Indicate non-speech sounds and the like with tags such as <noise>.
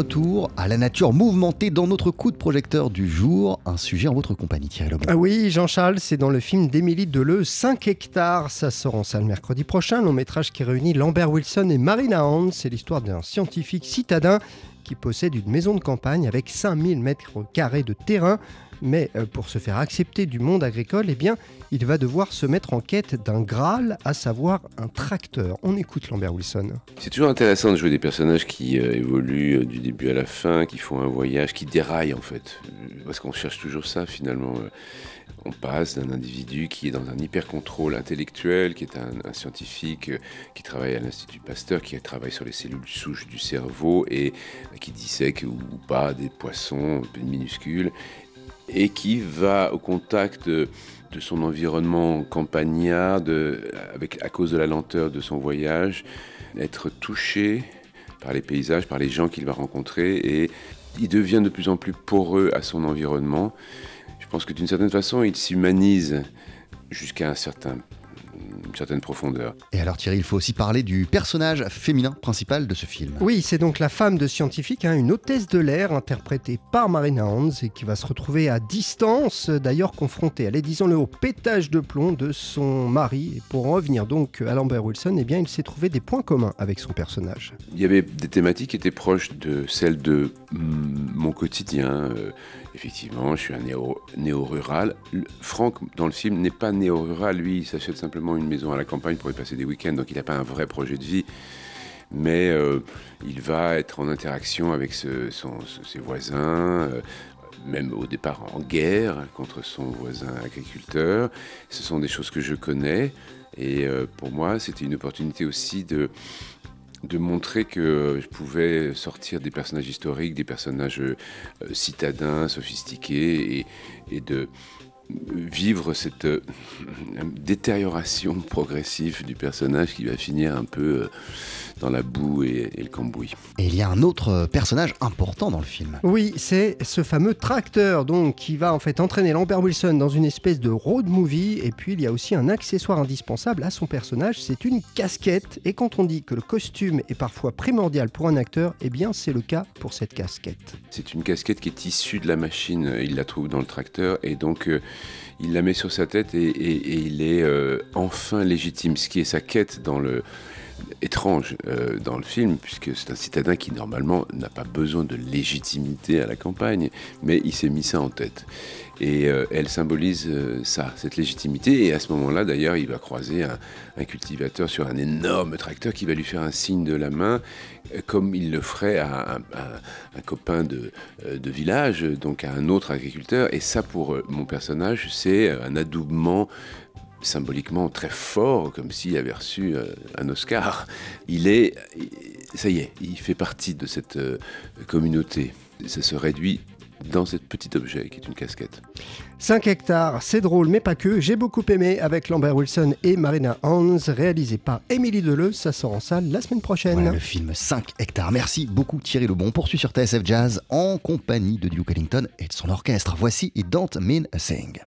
retour à la nature mouvementée dans notre coup de projecteur du jour. Un sujet en votre compagnie, Thierry Lebon. Ah oui, Jean-Charles, c'est dans le film d'Émilie Deleu, 5 hectares. Ça sort en salle mercredi prochain. Long métrage qui réunit Lambert Wilson et Marina Hans. C'est l'histoire d'un scientifique citadin qui possède une maison de campagne avec 5000 mètres carrés de terrain mais euh, pour se faire accepter du monde agricole, eh bien, il va devoir se mettre en quête d'un Graal, à savoir un tracteur. On écoute Lambert Wilson. C'est toujours intéressant de jouer des personnages qui euh, évoluent euh, du début à la fin, qui font un voyage, qui déraillent en fait. Parce qu'on cherche toujours ça finalement. On passe d'un individu qui est dans un hyper-contrôle intellectuel, qui est un, scientifique qui travaille à l'Institut Pasteur, qui travaille sur les cellules souches du cerveau et qui dissèque ou pas des poissons minuscules, et qui va au contact de, son environnement campagnard, à cause de la lenteur de son voyage, être touché par les paysages, par les gens qu'il va rencontrer, et il devient de plus en plus poreux à son environnement. Je pense que d'une certaine façon, il s'humanise jusqu'à un certain une certaine profondeur. Et alors Thierry, il faut aussi parler du personnage féminin principal de ce film. Oui, c'est donc la femme de scientifique, hein, une hôtesse de l'air interprétée par Marina Hans et qui va se retrouver à distance, d'ailleurs confrontée, allez disons-le, au pétage de plomb de son mari. Et pour en revenir donc à Lambert Wilson, eh bien il s'est trouvé des points communs avec son personnage. Il y avait des thématiques qui étaient proches de celles de mm, mon quotidien. Euh, effectivement, je suis un néo-rural. Franck, dans le film, n'est pas néo-rural. Lui, il s'achète simplement une maison à la campagne pour y passer des week-ends, donc il n'a pas un vrai projet de vie. Mais euh, il va être en interaction avec ses voisins, euh, même au départ en guerre contre son voisin agriculteur. Ce sont des choses que je connais. Et euh, pour moi, c'était une opportunité aussi de, de montrer que je pouvais sortir des personnages historiques, des personnages citadins, sophistiqués, et de vivre cette euh, <laughs> détérioration progressive du personnage qui va finir un peu euh, dans la boue et, le cambouis. Et il y a un autre euh, personnage important dans le film. Oui, c'est ce fameux tracteur donc qui va en fait entraîner Lambert Wilson dans une espèce de road movie. Et puis il y a aussi un accessoire indispensable à son personnage, c'est une casquette. Et quand on dit que le costume est parfois primordial pour un acteur, eh bien c'est le cas pour cette casquette. C'est une casquette qui est issue de la machine. Il la trouve dans le tracteur et donc il la met sur sa tête et, il est euh, enfin légitime, ce qui est sa quête dans le étrange euh, dans le film, puisque c'est un citadin qui normalement n'a pas besoin de légitimité à la campagne, mais il s'est mis ça en tête. Et euh, elle symbolise euh, ça, cette légitimité. Et à ce moment-là, d'ailleurs, il va croiser un, cultivateur sur un énorme tracteur qui va lui faire un signe de la main, comme il le ferait à un, copain de, de, village, donc à un autre agriculteur. Et ça, pour mon personnage, c'est un adoubement symboliquement très fort, comme s'il avait reçu euh, un Oscar. Il est, ça y est, il fait partie de cette euh, communauté. Ça se réduit dans ce petit objet qui est une casquette. 5 hectares, c'est drôle, mais pas que. J'ai beaucoup aimé avec Lambert Wilson et Marina Hans, réalisé par Émilie Deleu. Ça sort en salle la semaine prochaine. le film 5 hectares. Merci beaucoup Thierry Lebon. On poursuit sur TSF Jazz en compagnie de Duke Ellington et de son orchestre. Voici It Don't Mean a Thing.